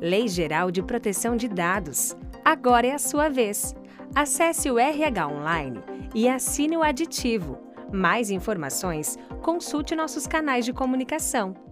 Lei Geral de Proteção de Dados. Agora é a sua vez. Acesse o RH Online e assine o aditivo. Mais informações, consulte nossos canais de comunicação.